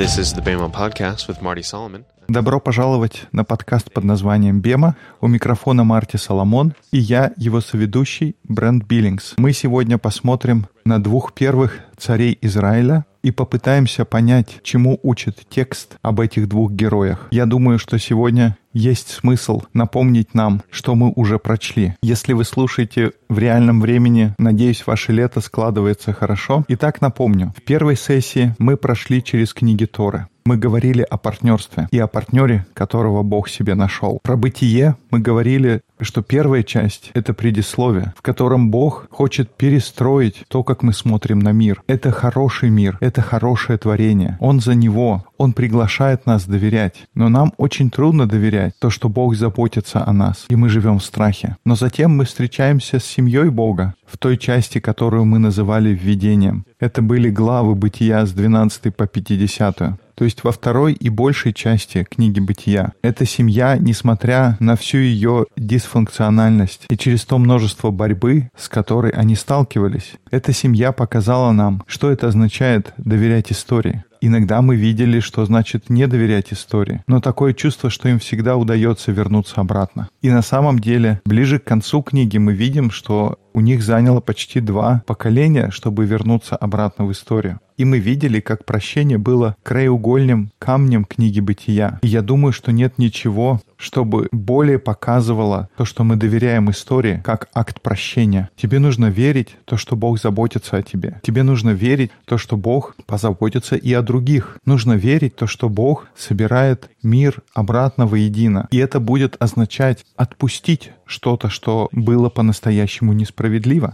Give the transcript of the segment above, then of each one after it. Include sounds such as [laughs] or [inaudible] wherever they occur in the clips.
This is the Bama Podcast with Marty Solomon. Добро пожаловать на подкаст под названием «Бема». У микрофона Марти Соломон и я, его соведущий, Брент Биллингс. Мы сегодня посмотрим на двух первых царей Израиля и попытаемся понять, чему учит текст об этих двух героях. Я думаю, что сегодня есть смысл напомнить нам, что мы уже прочли. Если вы слушаете в реальном времени, надеюсь, ваше лето складывается хорошо. Итак, напомню, в первой сессии мы прошли через книги Торы. Мы говорили о партнерстве и о партнере, которого Бог себе нашел. Про бытие мы говорили, что первая часть — это предисловие, в котором Бог хочет перестроить то, как мы смотрим на мир. Это хороший мир, это хорошее творение. Он за него, он приглашает нас доверять. Но нам очень трудно доверять то, что Бог заботится о нас, и мы живем в страхе. Но затем мы встречаемся с семьей Бога, в той части, которую мы называли введением. Это были главы Бытия с 12 по 50 то есть во второй и большей части книги «Бытия». Эта семья, несмотря на всю ее дисфункциональность и через то множество борьбы, с которой они сталкивались, эта семья показала нам, что это означает доверять истории. Иногда мы видели, что значит не доверять истории, но такое чувство, что им всегда удается вернуться обратно. И на самом деле, ближе к концу книги мы видим, что у них заняло почти два поколения, чтобы вернуться обратно в историю. И мы видели, как прощение было краеугольным камнем книги Бытия. И я думаю, что нет ничего, чтобы более показывало то, что мы доверяем истории, как акт прощения. Тебе нужно верить то, что Бог заботится о тебе. Тебе нужно верить то, что Бог позаботится и о других. Нужно верить то, что Бог собирает мир обратно воедино. И это будет означать отпустить что-то, что было по-настоящему несправедливо.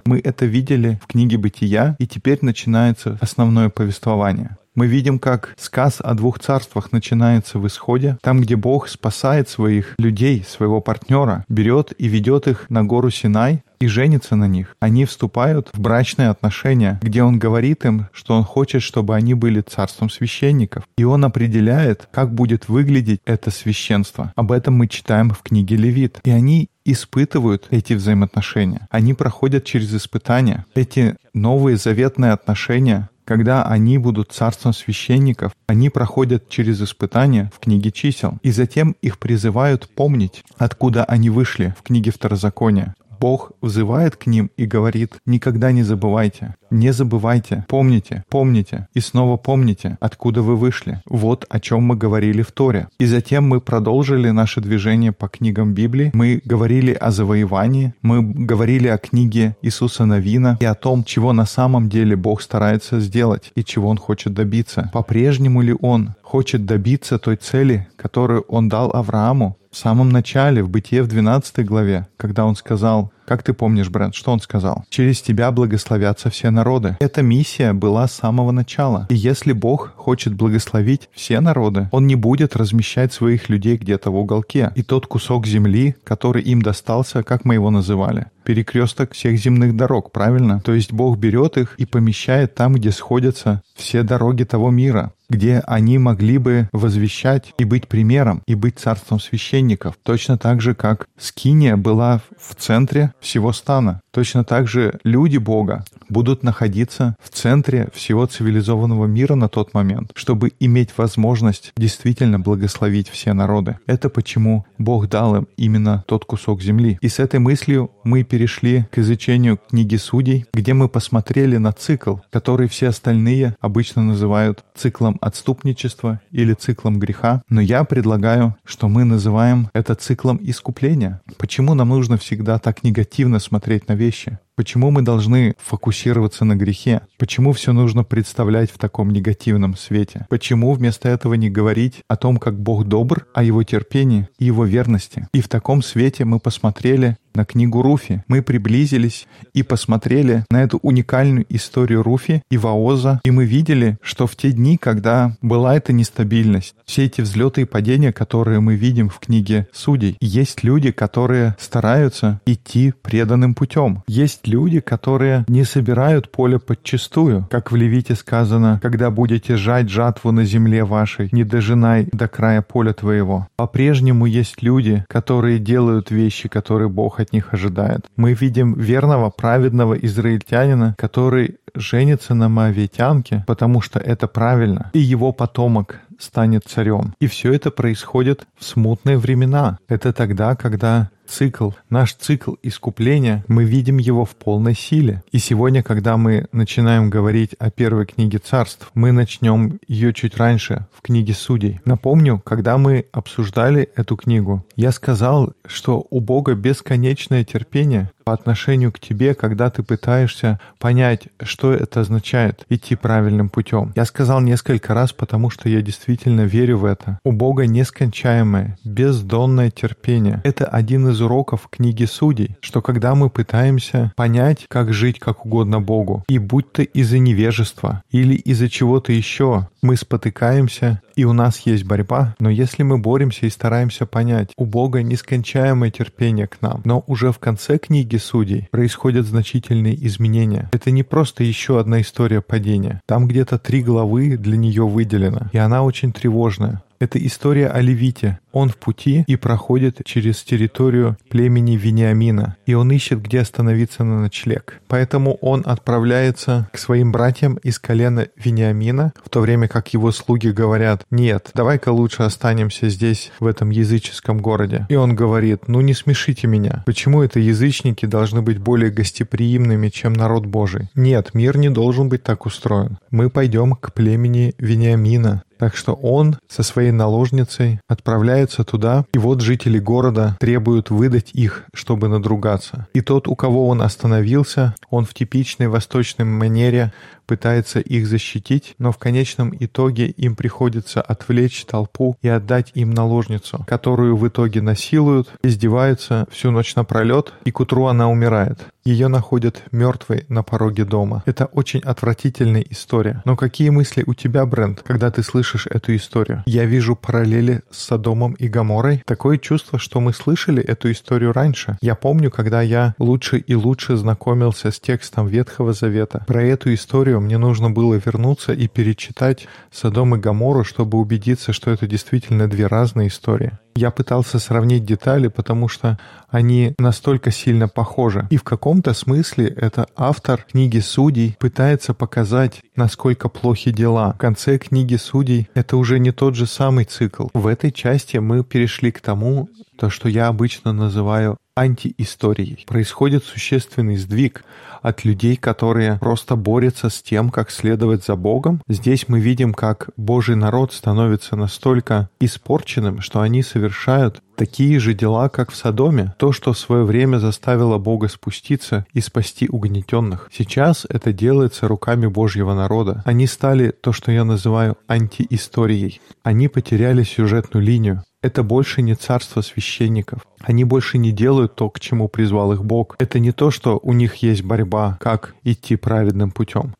Мы это видели в книге «Бытия», и теперь начинается основное повествование. Мы видим, как сказ о двух царствах начинается в исходе, там, где Бог спасает своих людей, своего партнера, берет и ведет их на гору Синай, и женится на них. Они вступают в брачные отношения, где он говорит им, что он хочет, чтобы они были царством священников. И он определяет, как будет выглядеть это священство. Об этом мы читаем в книге Левит. И они испытывают эти взаимоотношения. Они проходят через испытания. Эти новые заветные отношения когда они будут царством священников, они проходят через испытания в книге чисел, и затем их призывают помнить, откуда они вышли в книге Второзакония. Бог взывает к ним и говорит, никогда не забывайте, не забывайте, помните, помните и снова помните, откуда вы вышли. Вот о чем мы говорили в Торе. И затем мы продолжили наше движение по книгам Библии. Мы говорили о завоевании, мы говорили о книге Иисуса Новина и о том, чего на самом деле Бог старается сделать и чего Он хочет добиться. По-прежнему ли Он хочет добиться той цели, которую Он дал Аврааму, в самом начале, в Бытие в 12 главе, когда он сказал, как ты помнишь, Брент, что он сказал? «Через тебя благословятся все народы». Эта миссия была с самого начала. И если Бог хочет благословить все народы, Он не будет размещать своих людей где-то в уголке. И тот кусок земли, который им достался, как мы его называли, перекресток всех земных дорог, правильно? То есть Бог берет их и помещает там, где сходятся все дороги того мира где они могли бы возвещать и быть примером, и быть царством священников. Точно так же, как Скиния была в центре всего стана. Точно так же люди Бога будут находиться в центре всего цивилизованного мира на тот момент, чтобы иметь возможность действительно благословить все народы. Это почему Бог дал им именно тот кусок земли. И с этой мыслью мы перешли к изучению книги Судей, где мы посмотрели на цикл, который все остальные обычно называют циклом отступничества или циклом греха. Но я предлагаю, что мы называем это циклом искупления. Почему нам нужно всегда так негативно смотреть на вещи? Почему мы должны фокусироваться на грехе? Почему все нужно представлять в таком негативном свете? Почему вместо этого не говорить о том, как Бог добр, о Его терпении и Его верности? И в таком свете мы посмотрели на книгу Руфи. Мы приблизились и посмотрели на эту уникальную историю Руфи и Ваоза, и мы видели, что в те дни, когда была эта нестабильность, все эти взлеты и падения, которые мы видим в книге Судей, есть люди, которые стараются идти преданным путем. Есть есть люди, которые не собирают поле подчистую, как в Левите сказано, когда будете жать жатву на земле вашей, не дожинай до края поля твоего. По-прежнему есть люди, которые делают вещи, которые Бог от них ожидает. Мы видим верного, праведного израильтянина, который женится на моавитянке, потому что это правильно, и его потомок станет царем. И все это происходит в смутные времена. Это тогда, когда цикл, наш цикл искупления, мы видим его в полной силе. И сегодня, когда мы начинаем говорить о первой книге царств, мы начнем ее чуть раньше, в книге судей. Напомню, когда мы обсуждали эту книгу, я сказал, что у Бога бесконечное терпение по отношению к тебе, когда ты пытаешься понять, что это означает идти правильным путем. Я сказал несколько раз, потому что я действительно верю в это. У Бога нескончаемое, бездонное терпение. Это один из уроков книги Судей, что когда мы пытаемся понять, как жить как угодно Богу, и будь то из-за невежества или из-за чего-то еще, мы спотыкаемся, и у нас есть борьба, но если мы боремся и стараемся понять, у Бога нескончаемое терпение к нам, но уже в конце книги Судей происходят значительные изменения. Это не просто еще одна история падения. Там где-то три главы для нее выделено, и она очень тревожная. Это история о Левите. Он в пути и проходит через территорию племени Вениамина, и он ищет, где остановиться на ночлег. Поэтому он отправляется к своим братьям из колена Вениамина, в то время как его слуги говорят, «Нет, давай-ка лучше останемся здесь, в этом языческом городе». И он говорит, «Ну не смешите меня. Почему это язычники должны быть более гостеприимными, чем народ Божий? Нет, мир не должен быть так устроен. Мы пойдем к племени Вениамина, так что он со своей наложницей отправляется туда, и вот жители города требуют выдать их, чтобы надругаться. И тот, у кого он остановился, он в типичной восточной манере пытается их защитить, но в конечном итоге им приходится отвлечь толпу и отдать им наложницу, которую в итоге насилуют, издеваются всю ночь напролет, и к утру она умирает. Ее находят мертвой на пороге дома. Это очень отвратительная история. Но какие мысли у тебя, Брент, когда ты слышишь эту историю? Я вижу параллели с Содомом и Гаморой. Такое чувство, что мы слышали эту историю раньше. Я помню, когда я лучше и лучше знакомился с текстом Ветхого Завета. Про эту историю историю, мне нужно было вернуться и перечитать Содом и Гамору, чтобы убедиться, что это действительно две разные истории. Я пытался сравнить детали, потому что они настолько сильно похожи. И в каком-то смысле это автор книги Судей пытается показать, насколько плохи дела. В конце книги Судей это уже не тот же самый цикл. В этой части мы перешли к тому, то, что я обычно называю антиисторией. Происходит существенный сдвиг от людей, которые просто борются с тем, как следовать за Богом. Здесь мы видим, как Божий народ становится настолько испорченным, что они совершают такие же дела, как в Содоме. То, что в свое время заставило Бога спуститься и спасти угнетенных. Сейчас это делается руками Божьего народа. Они стали то, что я называю антиисторией. Они потеряли сюжетную линию. Это больше не царство священников. Они больше не делают то, к чему призвал их Бог. Это не то, что у них есть борьба, как идти праведным путем.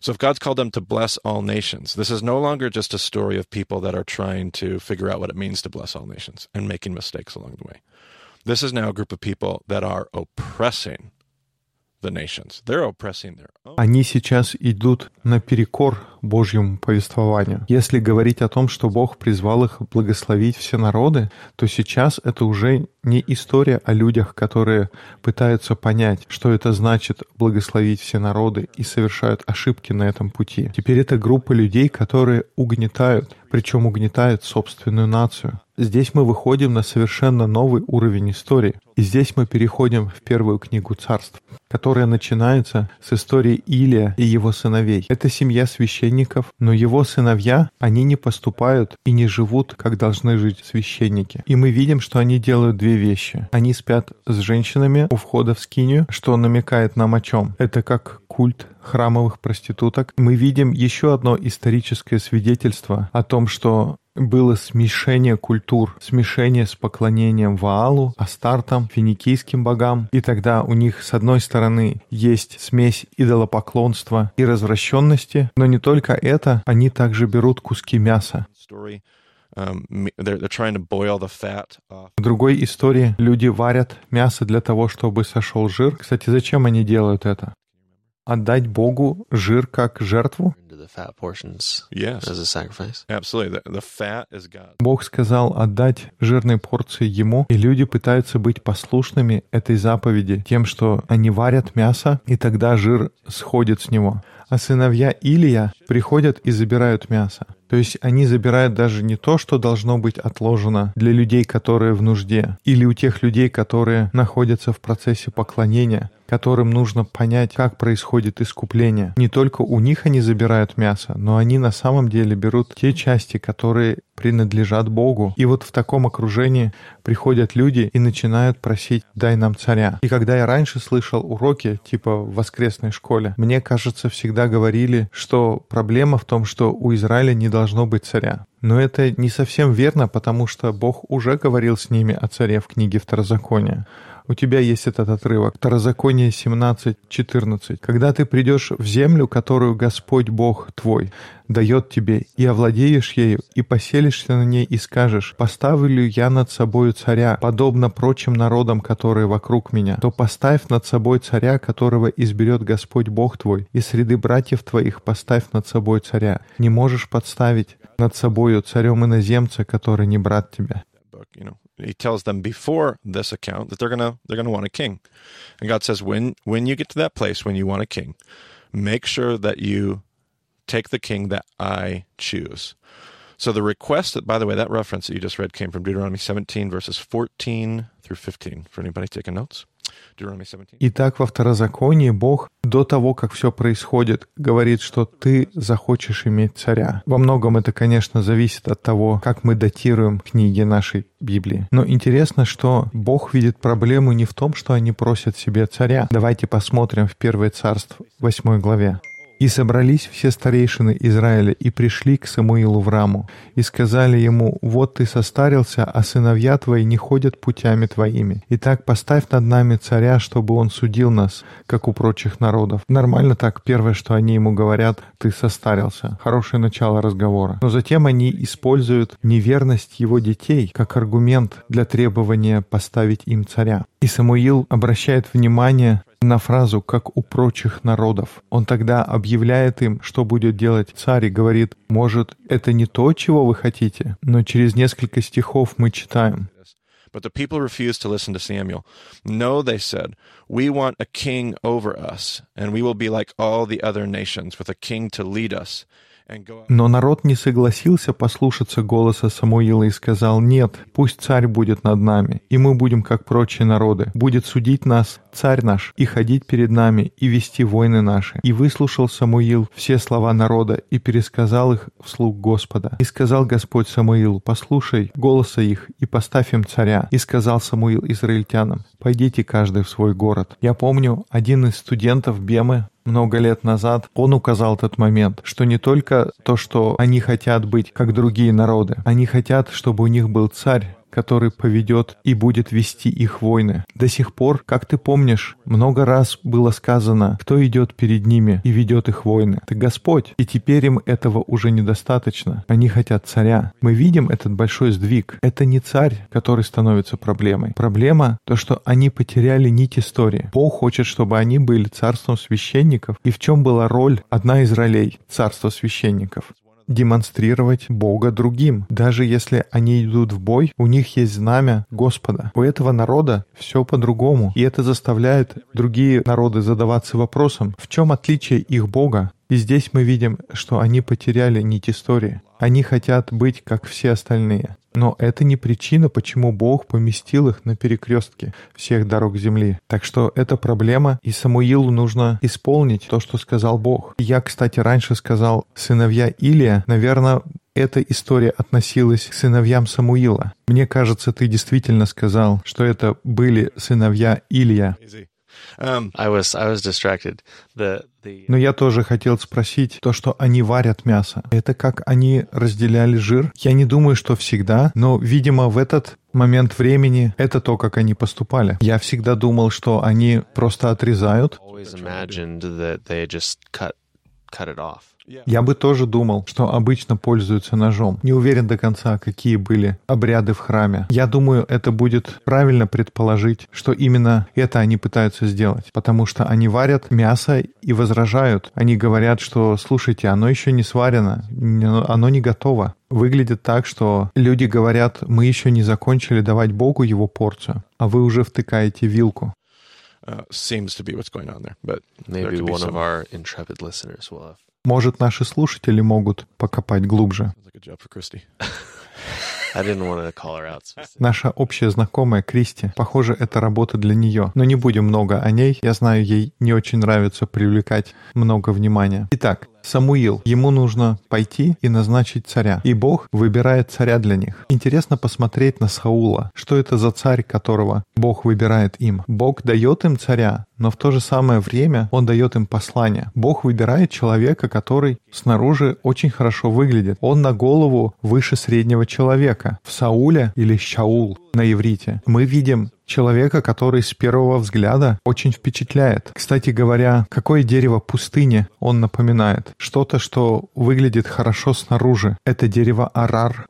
So if God's called them to bless all nations, this is no longer just a story of people that are trying to figure out what it means to bless all nations and making mistakes along the way. This is now a group of people that are oppressing Они сейчас идут наперекор Божьему повествованию. Если говорить о том, что Бог призвал их благословить все народы, то сейчас это уже не история о людях, которые пытаются понять, что это значит благословить все народы и совершают ошибки на этом пути. Теперь это группа людей, которые угнетают, причем угнетают собственную нацию. Здесь мы выходим на совершенно новый уровень истории. И здесь мы переходим в первую книгу царств, которая начинается с истории Илия и его сыновей. Это семья священников, но его сыновья, они не поступают и не живут, как должны жить священники. И мы видим, что они делают две вещи. Они спят с женщинами у входа в скинию, что намекает нам о чем. Это как культ храмовых проституток. Мы видим еще одно историческое свидетельство о том, что было смешение культур, смешение с поклонением Ваалу, Астартам, финикийским богам. И тогда у них, с одной стороны, есть смесь идолопоклонства и развращенности, но не только это, они также берут куски мяса. um. В другой истории люди варят мясо для того, чтобы сошел жир. Кстати, зачем они делают это? Отдать Богу жир как жертву? Into the fat portions Yes, as a sacrifice. absolutely. The, the fat is God. Бог сказал отдать жирные порции Ему, и люди пытаются быть послушными этой заповеди тем, что они варят мясо, и тогда жир сходит с него. А сыновья Илия приходят и забирают мясо. То есть они забирают даже не то, что должно быть отложено для людей, которые в нужде, или у тех людей, которые находятся в процессе поклонения, которым нужно понять, как происходит искупление. Не только у них они забирают мясо, но они на самом деле берут те части, которые принадлежат Богу. И вот в таком окружении приходят люди и начинают просить «дай нам царя». И когда я раньше слышал уроки, типа в воскресной школе, мне кажется, всегда говорили, что проблема в том, что у Израиля не должно быть царя. Но это не совсем верно, потому что Бог уже говорил с ними о царе в книге Второзакония. У тебя есть этот отрывок. Второзаконие 17, 14. «Когда ты придешь в землю, которую Господь Бог твой дает тебе, и овладеешь ею, и поселишься на ней, и скажешь, «Поставлю я над собою царя, подобно прочим народам, которые вокруг меня», то поставь над собой царя, которого изберет Господь Бог твой, и среды братьев твоих поставь над собой царя. Не можешь подставить над собою царем иноземца, который не брат тебя. Book you know. He tells them before this account that they're gonna they're gonna want a king. And god says when when you get to that place when you want a king make sure that you take the king that i choose. So the request that by the way that reference that you just read came from deuteronomy 17 verses 14 through 15 for anybody taking notes? deuteronomy 17 Итак, во второзаконии Бог до того, как все происходит, говорит, что ты захочешь иметь царя. Во многом это, конечно, зависит от того, как мы датируем книги нашей Библии. Но интересно, что Бог видит проблему не в том, что они просят себе царя. Давайте посмотрим в Первое Царство, 8 главе. И собрались все старейшины Израиля и пришли к Самуилу в Раму, и сказали ему, «Вот ты состарился, а сыновья твои не ходят путями твоими. Итак, поставь над нами царя, чтобы он судил нас, как у прочих народов». Нормально так, первое, что они ему говорят, «Ты состарился». Хорошее начало разговора. Но затем они используют неверность его детей как аргумент для требования поставить им царя. И Самуил обращает внимание на фразу «как у прочих народов». Он тогда объявляет им, что будет делать царь, и говорит, может, это не то, чего вы хотите? Но через несколько стихов мы читаем. But the people refused to listen to Samuel. No, they said, we want a king over us, and we will be like all the other nations, with a king to lead us. Но народ не согласился послушаться голоса Самуила и сказал, «Нет, пусть царь будет над нами, и мы будем как прочие народы. Будет судить нас царь наш, и ходить перед нами, и вести войны наши». И выслушал Самуил все слова народа, и пересказал их вслух Господа. И сказал Господь Самуилу, «Послушай голоса их, и поставь им царя». И сказал Самуил израильтянам, «Пойдите каждый в свой город». Я помню, один из студентов Бемы много лет назад, он указал этот момент, что не только то, что они хотят быть как другие народы, они хотят, чтобы у них был царь, который поведет и будет вести их войны. До сих пор, как ты помнишь, много раз было сказано, кто идет перед ними и ведет их войны. Это Господь. И теперь им этого уже недостаточно. Они хотят царя. Мы видим этот большой сдвиг. Это не царь, который становится проблемой. Проблема то, что они потеряли нить истории. Бог хочет, чтобы они были царством священников. И в чем была роль, одна из ролей царства священников? Демонстрировать Бога другим. Даже если они идут в бой, у них есть знамя Господа. У этого народа все по-другому. И это заставляет другие народы задаваться вопросом, в чем отличие их Бога и здесь мы видим, что они потеряли нить истории. Они хотят быть как все остальные. Но это не причина, почему Бог поместил их на перекрестке всех дорог земли. Так что это проблема, и Самуилу нужно исполнить то, что сказал Бог. Я, кстати, раньше сказал сыновья Илия, наверное, эта история относилась к сыновьям Самуила. Мне кажется, ты действительно сказал, что это были сыновья Илия. Easy. Um, I was I was distracted. The the Но я тоже хотел спросить то, что они варят мясо. Это как они разделяли жир? Я не думаю, что всегда, но, видимо, в этот момент времени это то, как они поступали. Я всегда думал, что они просто отрезают, always imagined that they just cut cut it off. Я бы тоже думал, что обычно пользуются ножом. Не уверен до конца, какие были обряды в храме. Я думаю, это будет правильно предположить, что именно это они пытаются сделать. Потому что они варят мясо и возражают. Они говорят, что, слушайте, оно еще не сварено, оно не готово. Выглядит так, что люди говорят, мы еще не закончили давать Богу его порцию, а вы уже втыкаете вилку. Uh, seems to be what's going on there, but there Maybe be one of our intrepid listeners will have. Может, наши слушатели могут покопать глубже. [laughs] Наша общая знакомая Кристи, похоже, это работа для нее. Но не будем много о ней. Я знаю, ей не очень нравится привлекать много внимания. Итак, Самуил, ему нужно пойти и назначить царя. И Бог выбирает царя для них. Интересно посмотреть на Саула. Что это за царь, которого Бог выбирает им? Бог дает им царя, но в то же самое время Он дает им послание. Бог выбирает человека, который снаружи очень хорошо выглядит. Он на голову выше среднего человека. В Сауле или Шаул на иврите мы видим человека, который с первого взгляда очень впечатляет. Кстати говоря, какое дерево пустыни он напоминает? Что-то, что выглядит хорошо снаружи. Это дерево арар.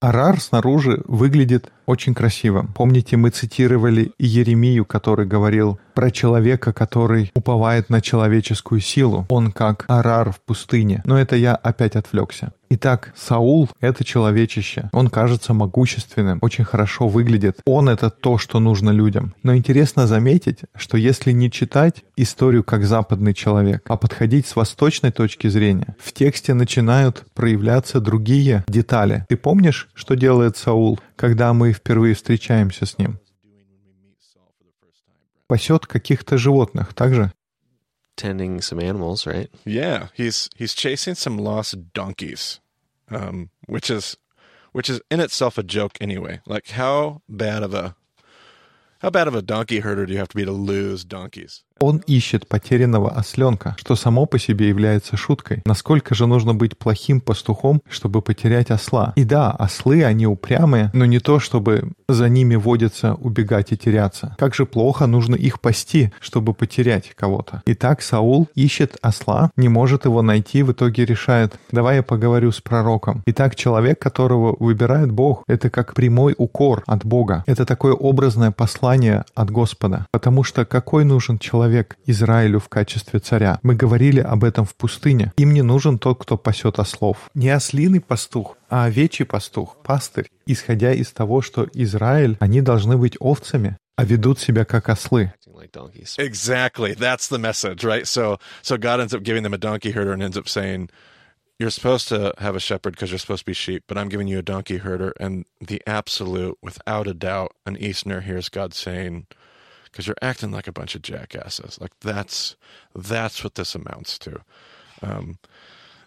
Арар снаружи выглядит очень красиво. Помните, мы цитировали Еремию, который говорил про человека, который уповает на человеческую силу. Он как арар в пустыне. Но это я опять отвлекся. Итак, Саул — это человечище. Он кажется могущественным, очень хорошо выглядит. Он — это то, что нужно людям. Но интересно заметить, что если не читать историю как западный человек, а подходить с восточной точки зрения, в тексте начинают проявляться другие детали. Ты помнишь, что делает Саул, когда мы впервые встречаемся с ним? Пасет каких-то животных, также? Tending some animals, right? Yeah, he's he's chasing some lost donkeys, um, which is which is in itself a joke anyway. Like how bad of a how bad of a donkey herder do you have to be to lose donkeys? Он ищет потерянного осленка, что само по себе является шуткой. Насколько же нужно быть плохим пастухом, чтобы потерять осла? И да, ослы, они упрямые, но не то, чтобы за ними водятся, убегать и теряться. Как же плохо нужно их пасти, чтобы потерять кого-то. Итак, Саул ищет осла, не может его найти, в итоге решает, давай я поговорю с пророком. Итак, человек, которого выбирает Бог, это как прямой укор от Бога. Это такое образное послание от Господа. Потому что какой нужен человек Израилю в качестве царя? Мы говорили об этом в пустыне. Им не нужен тот, кто пасет ослов. Не ослиный пастух, а овечий пастух, пастырь, исходя из того, что Израиль, они должны быть овцами, а ведут себя как ослы. Exactly. That's the message, right? So so God ends up giving them a donkey herder and ends up saying, You're supposed to have a shepherd because you're supposed to be sheep, but I'm giving you a donkey herder. And the absolute, without a doubt, an Easterner hears God saying, because you're acting like a bunch of jackasses. Like that's that's what this amounts to. Um,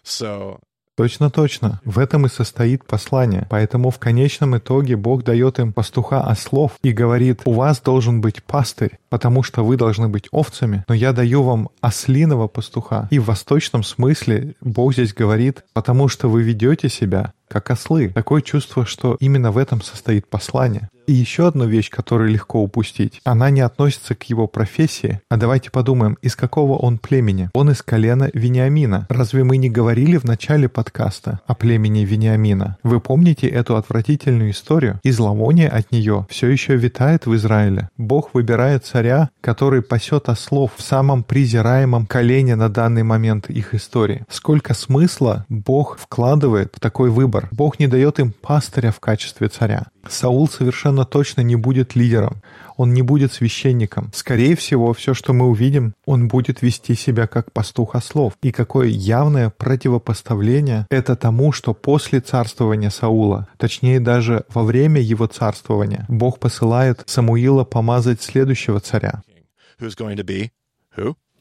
so Точно-точно. В этом и состоит послание. Поэтому в конечном итоге Бог дает им пастуха ослов и говорит, у вас должен быть пастырь, потому что вы должны быть овцами, но я даю вам ослиного пастуха. И в восточном смысле Бог здесь говорит, потому что вы ведете себя как ослы. Такое чувство, что именно в этом состоит послание. И еще одну вещь, которую легко упустить. Она не относится к его профессии. А давайте подумаем, из какого он племени? Он из колена Вениамина. Разве мы не говорили в начале подкаста о племени Вениамина? Вы помните эту отвратительную историю? И зловоние от нее все еще витает в Израиле. Бог выбирает царя, который пасет ослов в самом презираемом колене на данный момент их истории. Сколько смысла Бог вкладывает в такой выбор. Бог не дает им пастыря в качестве царя. Саул совершенно точно не будет лидером, он не будет священником. Скорее всего, все, что мы увидим, он будет вести себя как пастух ослов. И какое явное противопоставление это тому, что после царствования Саула, точнее даже во время его царствования, Бог посылает Самуила помазать следующего царя.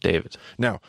David. Now,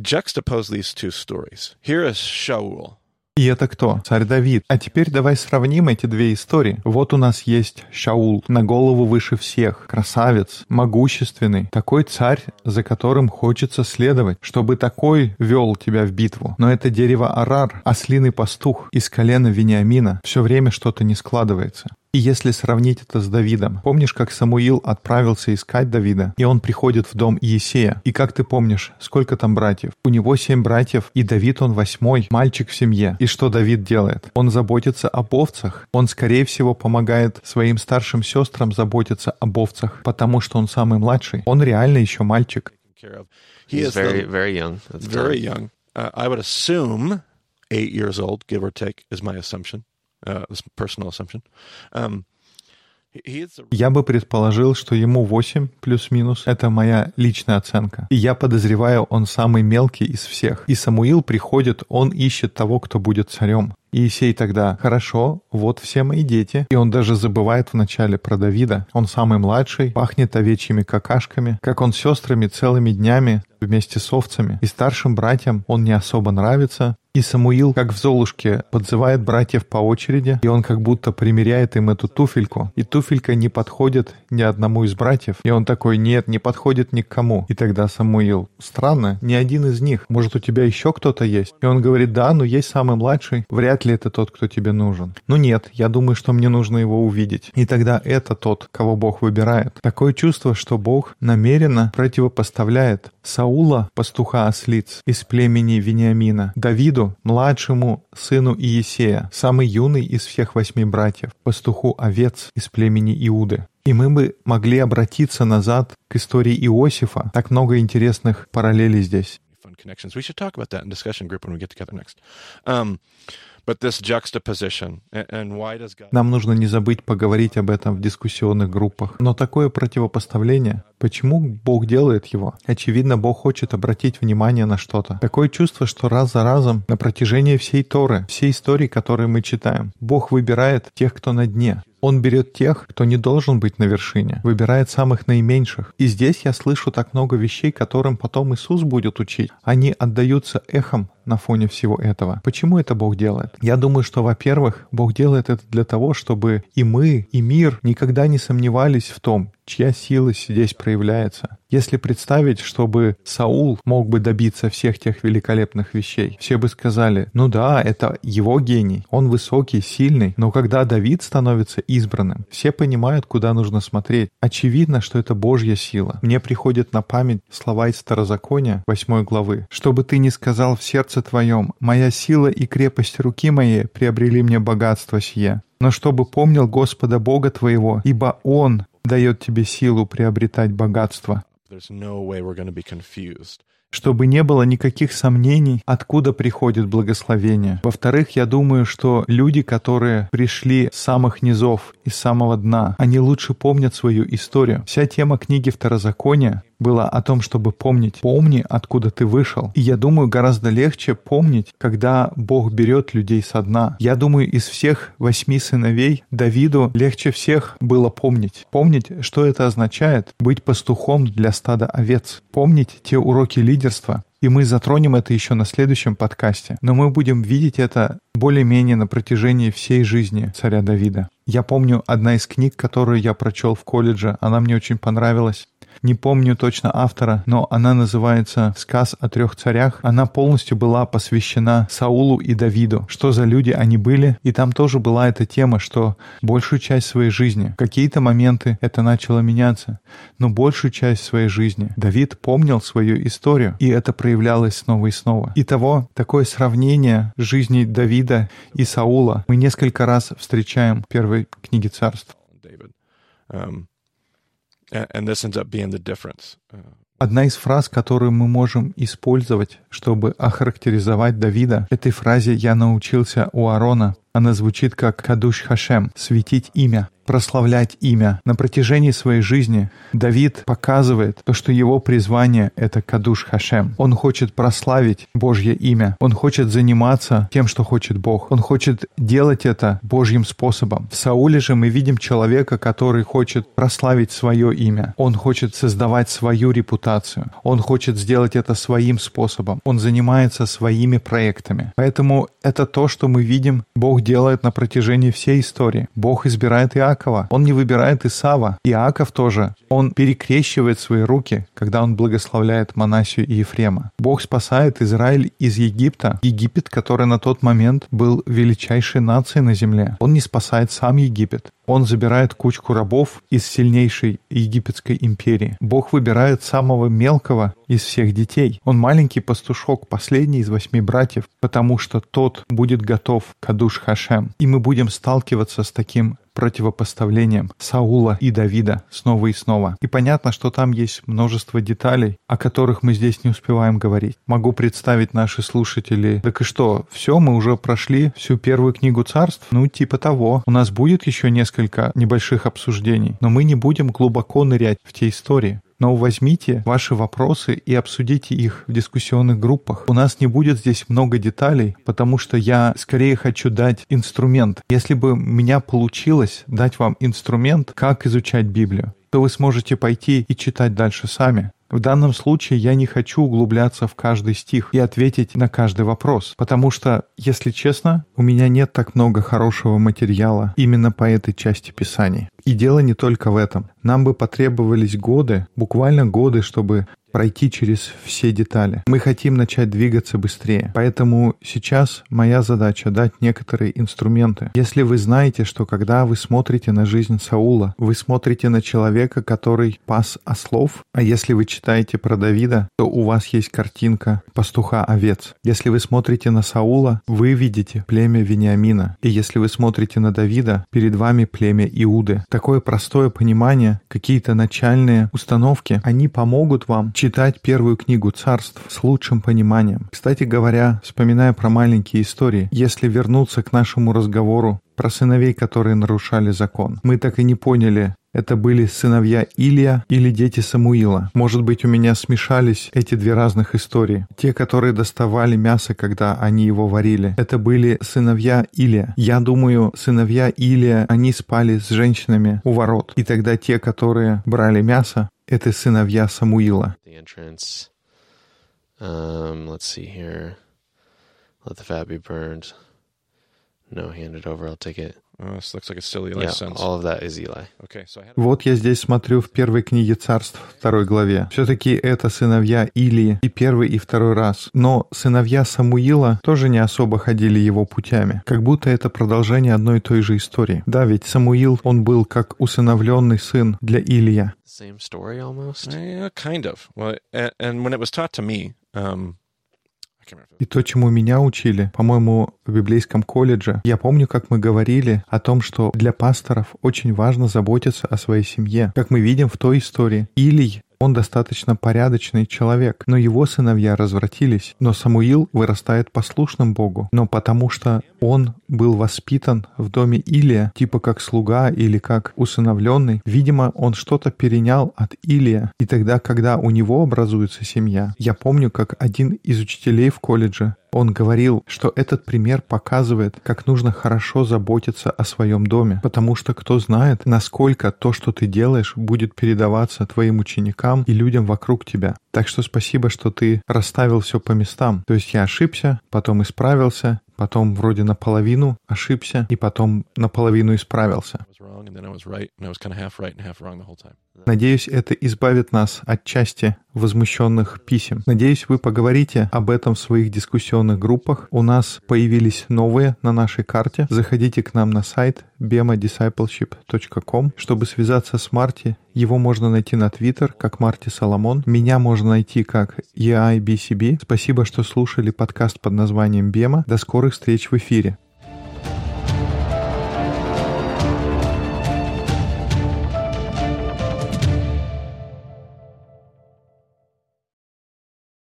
juxtapose these two stories. Here is Shaul. И это кто? Царь Давид. А теперь давай сравним эти две истории. Вот у нас есть Шаул, на голову выше всех, красавец, могущественный, такой царь, за которым хочется следовать, чтобы такой вел тебя в битву. Но это дерево Арар, ослиный пастух из колена Вениамина, все время что-то не складывается. И если сравнить это с Давидом, помнишь, как Самуил отправился искать Давида, и он приходит в дом Иесея, и как ты помнишь, сколько там братьев? У него семь братьев, и Давид он восьмой, мальчик в семье. И что Давид делает? Он заботится об овцах. Он, скорее всего, помогает своим старшим сестрам заботиться об овцах, потому что он самый младший. Он реально еще мальчик. He's very, very young. very young. Uh, I would assume eight years old, give or take, is my assumption, Um, Я бы предположил, что ему 8 плюс-минус. Это моя личная оценка. И я подозреваю, он самый мелкий из всех. И Самуил приходит, он ищет того, кто будет царем. И Иисей тогда, хорошо, вот все мои дети. И он даже забывает вначале про Давида. Он самый младший, пахнет овечьими какашками, как он с сестрами целыми днями вместе с овцами. И старшим братьям он не особо нравится. И Самуил, как в Золушке, подзывает братьев по очереди, и он как будто примеряет им эту туфельку. И туфелька не подходит ни одному из братьев. И он такой, нет, не подходит ни к кому. И тогда Самуил, странно, ни один из них. Может, у тебя еще кто-то есть? И он говорит, да, но есть самый младший. Вряд ли это тот, кто тебе нужен. Ну нет, я думаю, что мне нужно его увидеть. И тогда это тот, кого Бог выбирает. Такое чувство, что Бог намеренно противопоставляет Саула, пастуха ослиц, из племени Вениамина, Давиду, младшему сыну Иесея, самый юный из всех восьми братьев, пастуху овец из племени Иуды. И мы бы могли обратиться назад к истории Иосифа. Так много интересных параллелей здесь. Нам нужно не забыть поговорить об этом в дискуссионных группах. Но такое противопоставление, почему Бог делает его? Очевидно, Бог хочет обратить внимание на что-то. Такое чувство, что раз за разом на протяжении всей Торы, всей истории, которые мы читаем, Бог выбирает тех, кто на дне. Он берет тех, кто не должен быть на вершине, выбирает самых наименьших. И здесь я слышу так много вещей, которым потом Иисус будет учить. Они отдаются эхом на фоне всего этого. Почему это Бог делает? Я думаю, что, во-первых, Бог делает это для того, чтобы и мы, и мир никогда не сомневались в том, чья сила здесь проявляется. Если представить, чтобы Саул мог бы добиться всех тех великолепных вещей, все бы сказали, ну да, это его гений, он высокий, сильный, но когда Давид становится избранным, все понимают, куда нужно смотреть. Очевидно, что это Божья сила. Мне приходят на память слова из Старозакония, 8 главы. «Чтобы ты не сказал в сердце твоем, моя сила и крепость руки моей приобрели мне богатство сие, но чтобы помнил Господа Бога твоего, ибо Он дает тебе силу приобретать богатство, чтобы не было никаких сомнений, откуда приходит благословение. Во-вторых, я думаю, что люди, которые пришли с самых низов, из самого дна, они лучше помнят свою историю. Вся тема книги Второзакония была о том, чтобы помнить. Помни, откуда ты вышел. И я думаю, гораздо легче помнить, когда Бог берет людей со дна. Я думаю, из всех восьми сыновей Давиду легче всех было помнить. Помнить, что это означает быть пастухом для стада овец. Помнить те уроки лидерства, и мы затронем это еще на следующем подкасте. Но мы будем видеть это более-менее на протяжении всей жизни царя Давида. Я помню, одна из книг, которую я прочел в колледже, она мне очень понравилась. Не помню точно автора, но она называется «Сказ о трех царях». Она полностью была посвящена Саулу и Давиду. Что за люди они были? И там тоже была эта тема, что большую часть своей жизни, какие-то моменты это начало меняться, но большую часть своей жизни Давид помнил свою историю, и это проявлялось снова и снова. Итого, такое сравнение жизни Давида и Саула мы несколько раз встречаем в первой книге царств. Um, Одна из фраз, которую мы можем использовать, чтобы охарактеризовать Давида, этой фразе я научился у Аарона. Она звучит как «Кадуш Хашем» — «светить имя», прославлять имя. На протяжении своей жизни Давид показывает то, что его призвание — это Кадуш Хашем. Он хочет прославить Божье имя. Он хочет заниматься тем, что хочет Бог. Он хочет делать это Божьим способом. В Сауле же мы видим человека, который хочет прославить свое имя. Он хочет создавать свою репутацию. Он хочет сделать это своим способом. Он занимается своими проектами. Поэтому это то, что мы видим, Бог делает на протяжении всей истории. Бог избирает Иакова, Иакова, он не выбирает Исава. Иаков тоже, он перекрещивает свои руки, когда он благословляет Манасию и Ефрема. Бог спасает Израиль из Египта, Египет, который на тот момент был величайшей нацией на земле. Он не спасает сам Египет. Он забирает кучку рабов из сильнейшей египетской империи. Бог выбирает самого мелкого из всех детей. Он маленький пастушок, последний из восьми братьев, потому что тот будет готов к Адуш Хашем. И мы будем сталкиваться с таким противопоставлением Саула и Давида снова и снова. И понятно, что там есть множество деталей, о которых мы здесь не успеваем говорить. Могу представить наши слушатели, так и что, все, мы уже прошли всю первую книгу царств? Ну, типа того. У нас будет еще несколько небольших обсуждений, но мы не будем глубоко нырять в те истории но возьмите ваши вопросы и обсудите их в дискуссионных группах. У нас не будет здесь много деталей, потому что я скорее хочу дать инструмент. Если бы у меня получилось дать вам инструмент, как изучать Библию, то вы сможете пойти и читать дальше сами. В данном случае я не хочу углубляться в каждый стих и ответить на каждый вопрос, потому что, если честно, у меня нет так много хорошего материала именно по этой части Писаний. И дело не только в этом. Нам бы потребовались годы, буквально годы, чтобы пройти через все детали. Мы хотим начать двигаться быстрее. Поэтому сейчас моя задача дать некоторые инструменты. Если вы знаете, что когда вы смотрите на жизнь Саула, вы смотрите на человека, который пас ослов, а если вы читаете про Давида, то у вас есть картинка пастуха овец. Если вы смотрите на Саула, вы видите племя Вениамина. И если вы смотрите на Давида, перед вами племя Иуды. Такое простое понимание, какие-то начальные установки, они помогут вам читать первую книгу царств с лучшим пониманием. Кстати говоря, вспоминая про маленькие истории, если вернуться к нашему разговору про сыновей, которые нарушали закон, мы так и не поняли, это были сыновья Илия или дети Самуила. Может быть, у меня смешались эти две разных истории. Те, которые доставали мясо, когда они его варили, это были сыновья Илия. Я думаю, сыновья Илия, они спали с женщинами у ворот. И тогда те, которые брали мясо, это сыновья Самуила. Um, let's see here. Let the fat be burned. Вот я здесь смотрю в первой книге царств, второй главе. Все-таки это сыновья Илии и первый, и второй раз. Но сыновья Самуила тоже не особо ходили его путями. Как будто это продолжение одной и той же истории. Да, ведь Самуил, он был как усыновленный сын для Илия. Same story almost. Yeah, kind of. Well, and, when it was taught to me, um. И то, чему меня учили, по-моему, в библейском колледже, я помню, как мы говорили о том, что для пасторов очень важно заботиться о своей семье. Как мы видим в той истории, Илий он достаточно порядочный человек, но его сыновья развратились. Но Самуил вырастает послушным Богу, но потому что он был воспитан в доме Илия, типа как слуга или как усыновленный, видимо, он что-то перенял от Илия. И тогда, когда у него образуется семья, я помню, как один из учителей в колледже он говорил, что этот пример показывает, как нужно хорошо заботиться о своем доме, потому что кто знает, насколько то, что ты делаешь, будет передаваться твоим ученикам и людям вокруг тебя. Так что спасибо, что ты расставил все по местам. То есть я ошибся, потом исправился, потом вроде наполовину ошибся, и потом наполовину исправился. Надеюсь, это избавит нас от части возмущенных писем. Надеюсь, вы поговорите об этом в своих дискуссионных группах. У нас появились новые на нашей карте. Заходите к нам на сайт bemadiscipleship.com, чтобы связаться с Марти. Его можно найти на Твиттер, как Марти Соломон. Меня можно найти как EIBCB. Спасибо, что слушали подкаст под названием Бема. До скорых встреч в эфире.